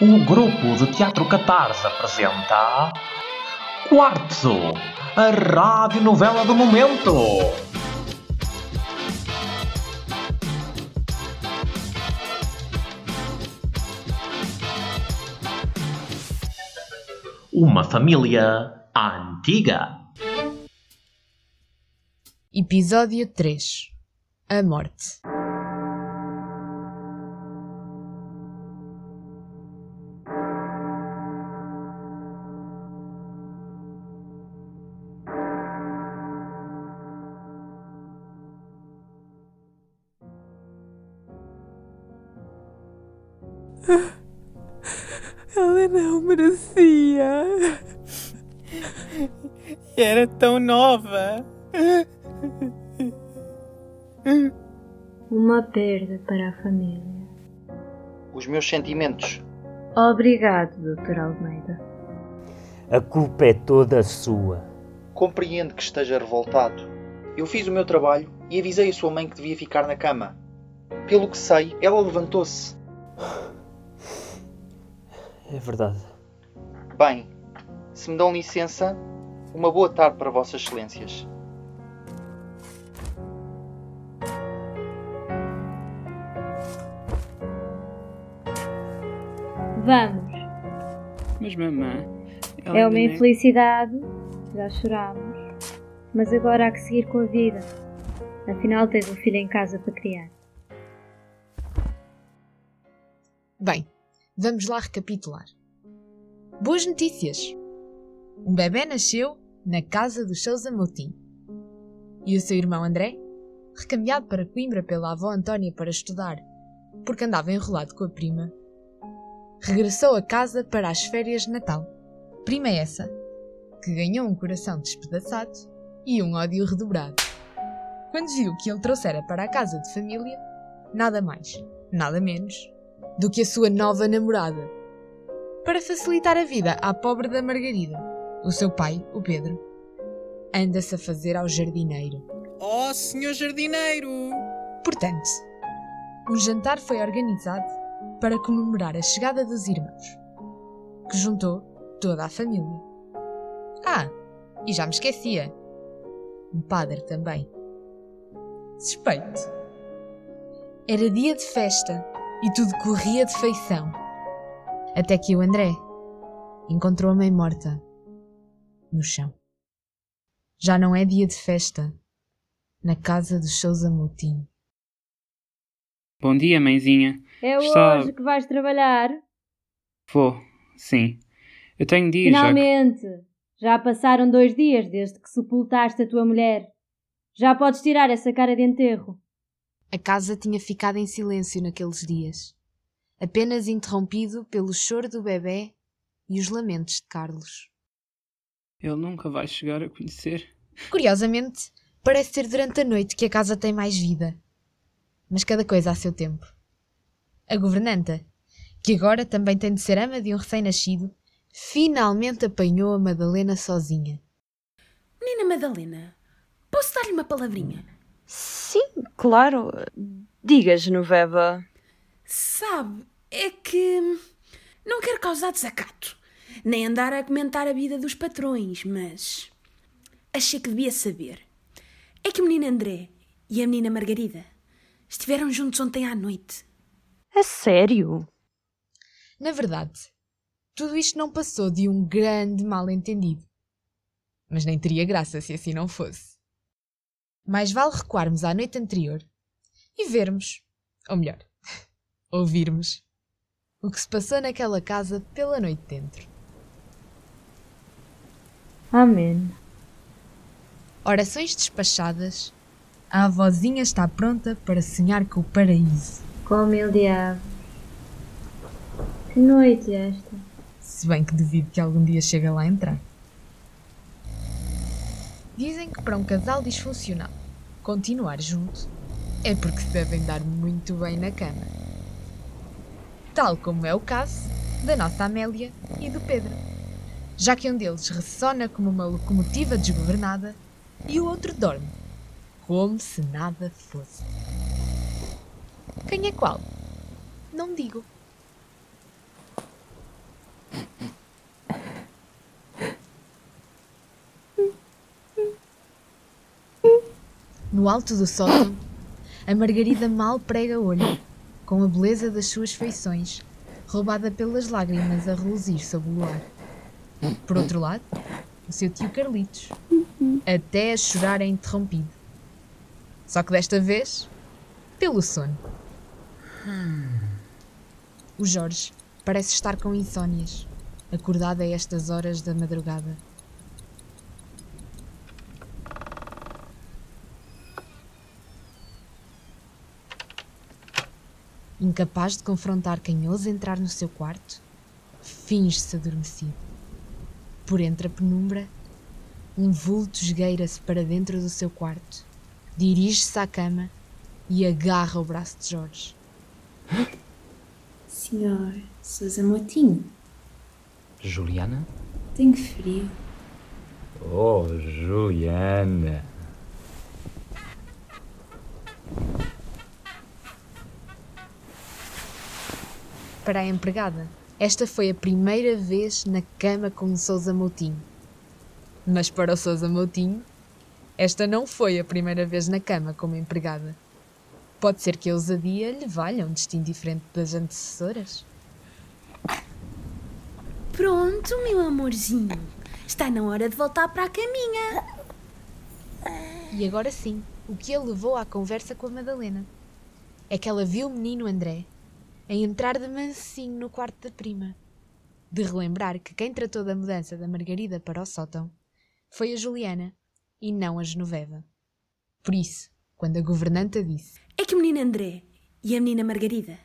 O grupo de Teatro Catarse apresenta Quartzo, a rádio novela do momento. Uma família antiga. Episódio 3 A Morte Ela não merecia. E era tão nova. Uma perda para a família. Os meus sentimentos. Obrigado, Dr. Almeida. A culpa é toda sua. Compreendo que esteja revoltado. Eu fiz o meu trabalho e avisei a sua mãe que devia ficar na cama. Pelo que sei, ela levantou-se. É verdade. Bem, se me dão licença, uma boa tarde para Vossas Excelências. Vamos. Mas mamã. ela É uma nem- infelicidade. Já chorámos. Mas agora há que seguir com a vida. Afinal, tens um filho em casa para criar. Bem, vamos lá recapitular. Boas notícias! Um bebê nasceu na casa dos seus Amotim. E o seu irmão André, recambiado para Coimbra pela avó Antónia para estudar, porque andava enrolado com a prima, regressou a casa para as férias de Natal. Prima essa, que ganhou um coração despedaçado e um ódio redobrado. Quando viu que ele trouxera para a casa de família nada mais, nada menos do que a sua nova namorada. Para facilitar a vida à pobre da Margarida, o seu pai, o Pedro, anda-se a fazer ao jardineiro. Oh, senhor jardineiro! Portanto, um jantar foi organizado para comemorar a chegada dos irmãos, que juntou toda a família. Ah, e já me esquecia. Um padre também. Suspeito. Era dia de festa e tudo corria de feição. Até que o André encontrou a mãe morta no chão. Já não é dia de festa na casa dos seus Amotim. Bom dia, mãezinha. É Está- hoje que vais trabalhar? Vou, sim. Eu tenho de ir já. que- Finalmente! Já passaram dois dias desde que sepultaste a tua mulher. Já podes tirar essa cara de enterro. A casa tinha ficado em silêncio naqueles dias, apenas interrompido pelo choro do bebê e os lamentos de Carlos. Ele nunca vai chegar a conhecer. Curiosamente, parece ser durante a noite que a casa tem mais vida. Mas cada coisa a seu tempo. A governanta, que agora também tem de ser ama de um recém-nascido, finalmente apanhou a Madalena sozinha. Menina Madalena, posso dar-lhe uma palavrinha? Sim, claro. Diga, Genoveva. Sabe, é que não quero causar desacato, nem andar a comentar a vida dos patrões, mas achei que devia saber. É que o menino André e a menina Margarida estiveram juntos ontem à noite. A sério? Na verdade, tudo isto não passou de um grande mal-entendido. Mas nem teria graça se assim não fosse. Mais vale recuarmos à noite anterior e vermos, ou melhor, ouvirmos, o que se passou naquela casa pela noite dentro. Amém. Orações despachadas, a avózinha está pronta para sonhar com o paraíso. Com mil diabos. Que noite esta. Se bem que duvido que algum dia chegue a lá entrar. Dizem que para um casal disfuncional continuar junto é porque se devem dar muito bem na cama. Tal como é o caso da nossa Amélia e do Pedro. Já que um deles ressona como uma locomotiva desgovernada e o outro dorme, como se nada fosse. Quem é qual? Não digo. No alto do sótão, a Margarida mal prega olho, com a beleza das suas feições, roubada pelas lágrimas a reluzir sob o luar. Por outro lado, o seu tio Carlitos, até a chorar é interrompido. Só que desta vez, pelo sono. O Jorge parece estar com insónias, acordado a estas horas da madrugada. Incapaz de confrontar quem ousa entrar no seu quarto, finge-se adormecido. Por entre a penumbra, um vulto esgueira-se para dentro do seu quarto, dirige-se à cama e agarra o braço de Jorge. Senhor Sousa Motinho, Juliana? tenho frio. Oh, Juliana. Para a empregada, esta foi a primeira vez na cama com o Sousa Moutinho. Mas para o Sousa Moutinho, esta não foi a primeira vez na cama como empregada. Pode ser que a ousadia lhe valha um destino diferente das antecessoras. Pronto, meu amorzinho. Está na hora de voltar para a caminha. E agora sim, o que a levou à conversa com a Madalena é que ela viu o menino André a entrar de mansinho no quarto da prima. De relembrar que quem tratou da mudança da Margarida para o sótão foi a Juliana e não a Genoveva. Por isso, quando a governanta disse É que o menino André e a menina Margarida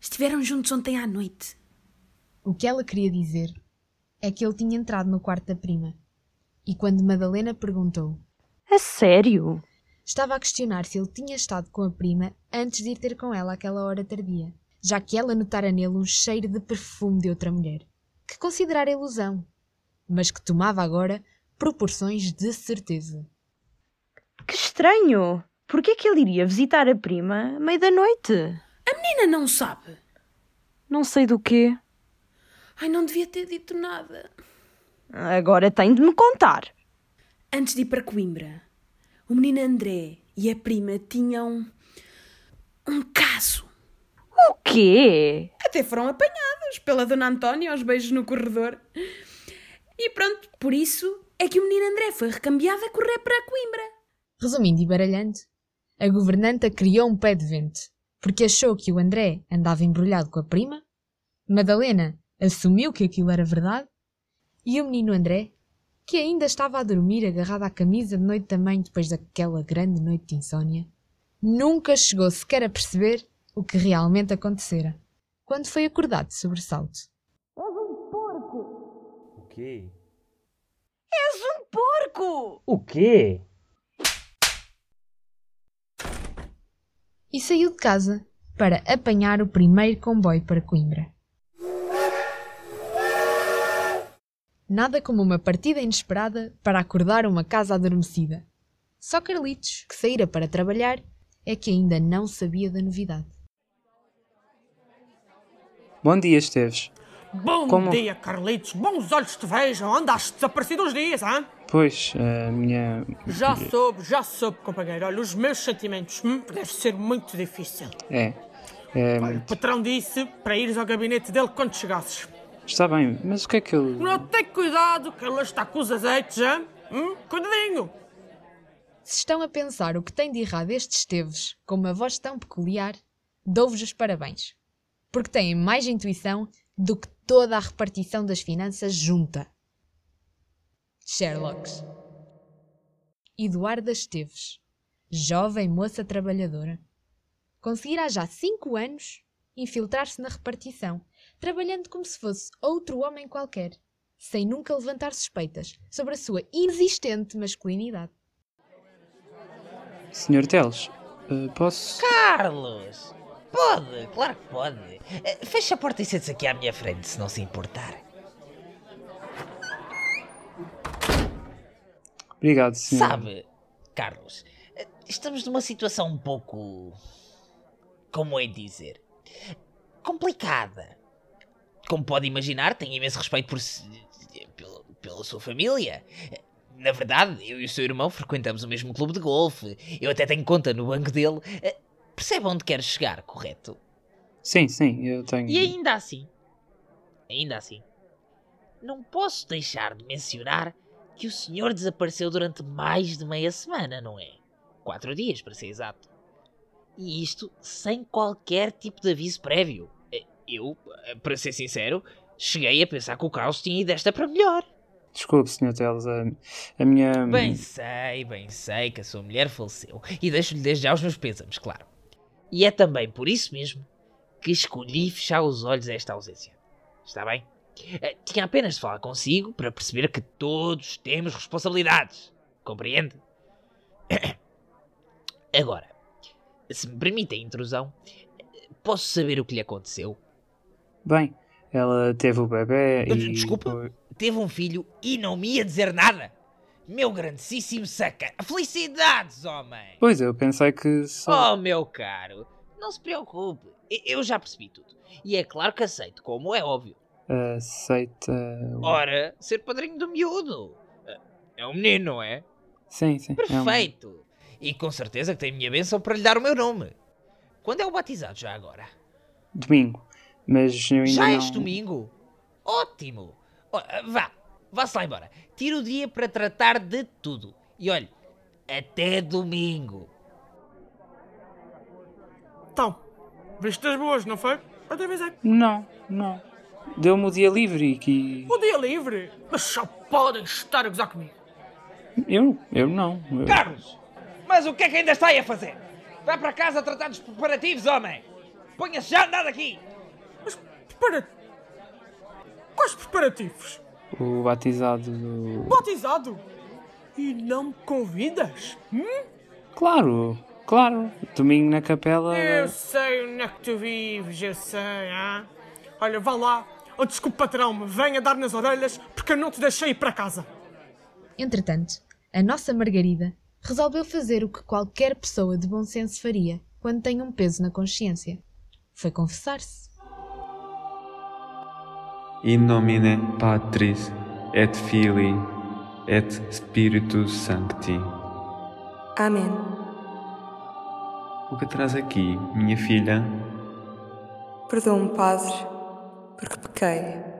estiveram juntos ontem à noite. o que ela queria dizer é que ele tinha entrado no quarto da prima. E quando Madalena perguntou, A sério? estava a questionar se ele tinha estado com a prima antes de ir ter com ela àquela hora tardia, já que ela notara nele um cheiro de perfume de outra mulher, que considerara ilusão, mas que tomava agora proporções de certeza. Que estranho! Por que é que ele iria visitar a prima à meia da noite? A menina não sabe. Não sei do quê. Ai, não devia ter dito nada. Agora tem de me contar. Antes de ir para Coimbra, o menino André e a prima tinham um caso. O quê? Até foram apanhados pela Dona Antónia aos beijos no corredor. E pronto, por isso é que o menino André foi recambiado a correr para Coimbra. Resumindo e baralhando, a governanta criou um pé de vento, porque achou que o André andava embrulhado com a prima, Madalena assumiu que aquilo era verdade, e o menino André, que ainda estava a dormir agarrado à camisa de noite também depois daquela grande noite de insônia, nunca chegou sequer a perceber o que realmente acontecera, quando foi acordado de sobressalto. O quê? És um porco! O quê? E saiu de casa para apanhar o primeiro comboio para Coimbra. Nada como uma partida inesperada para acordar uma casa adormecida. Só Carlitos, que saíra para trabalhar, é que ainda não sabia da novidade. Bom dia, Esteves. Bom Como- dia, Carlitos. Bons olhos te vejam. Andaste desaparecido uns dias, hã? Pois, a minha. Já soube, já soube, companheiro. Olha, os meus sentimentos. Hum, deve ser muito difícil. É. é, O patrão disse para ires ao gabinete dele quando chegasses. está bem, mas o que é que ele. Não, tem cuidado, que ele está com os azeites, hã? Hum, cuidadinho. Se estão a pensar o que tem de errado estes Esteves com uma voz tão peculiar, dou-vos os parabéns. Porque têm mais intuição do que toda a repartição das finanças junta. Sherlocks. Eduarda Esteves, jovem moça trabalhadora, conseguirá já cinco anos infiltrar-se na repartição, trabalhando como se fosse outro homem qualquer, sem nunca levantar suspeitas sobre a sua inexistente masculinidade. Senhor Teles, eh, posso. Carlos! Pode, claro que pode. Eh, Feche a porta e sente-se aqui à minha frente, se não se importar. Obrigado, senhor. Sabe, Carlos, eh, estamos numa situação um pouco. Como é dizer? Complicada. Como pode imaginar, tenho imenso respeito por. pela, pela sua família. na verdade, eu e o seu irmão frequentamos o mesmo clube de golfe. Eu até tenho conta no banco dele. Percebe onde quero chegar, correto? Sim, sim, eu tenho. E ainda assim, ainda assim, não posso deixar de mencionar que o senhor desapareceu durante mais de meia semana, não é? Quatro dias, para ser exato. E isto sem qualquer tipo de aviso prévio. Eh, Eu, eh, para ser sincero, cheguei a pensar que o caos tinha ido desta para melhor. Desculpe, Sr. Teles, a, a minha. Bem sei, bem sei que a sua mulher faleceu. E deixo-lhe desde já os meus pêsames, claro. E é também por isso mesmo que escolhi fechar os olhos a esta ausência. Está bem? Eh, Tinha apenas de falar consigo para perceber que todos temos responsabilidades. Compreende? Agora, se me permite a intrusão, posso saber o que lhe aconteceu? Bem, ela teve o bebê e. Desculpa? Teve um filho e não me ia dizer nada? Meu grandíssimo saca! Felicidades, homem! Pois, eu pensei que só. Oh, meu caro, não se preocupe. Eu já percebi tudo. E é claro que aceito, como é óbvio. Aceita. Ora, ser padrinho do miúdo. É um menino, não é? Sim, sim. é um- Perfeito. E com certeza que tem a minha bênção para lhe dar o meu nome. Quando é o batizado já agora? Domingo. Mas eu ainda Já não. este domingo? Ótimo! Vá, vá-se lá embora. Tira o dia para tratar de tudo. E olhe, até domingo. Então, vistas boas, não foi? Outra vez é Não, não. Deu-me o dia livre e que. o dia livre. Mas só podem estar a gozar comigo. Eu? Eu não. Eu- Carlos! Mas o que é que ainda está aí a fazer? Vá para casa tratar dos preparativos, homem! Ponha-se já a andar daqui! Prepara... Quais preparativos? O batizado do. Batizado? E não me convidas? Hum? Claro, claro. Domingo na capela. Eu sei onde é que tu vives, eu sei, ah? Olha, vá lá, antes que o patrão me venha dar nas orelhas porque eu não te deixei ir para casa. Entretanto, a nossa Margarida resolveu fazer o que qualquer pessoa de bom senso faria quando tem um peso na consciência. Foi confessar-se. In nomine Patris et Filii et Spiritus Sancti. Amém. O que traz aqui, minha filha? Perdoa-me, Padre, porque pequei.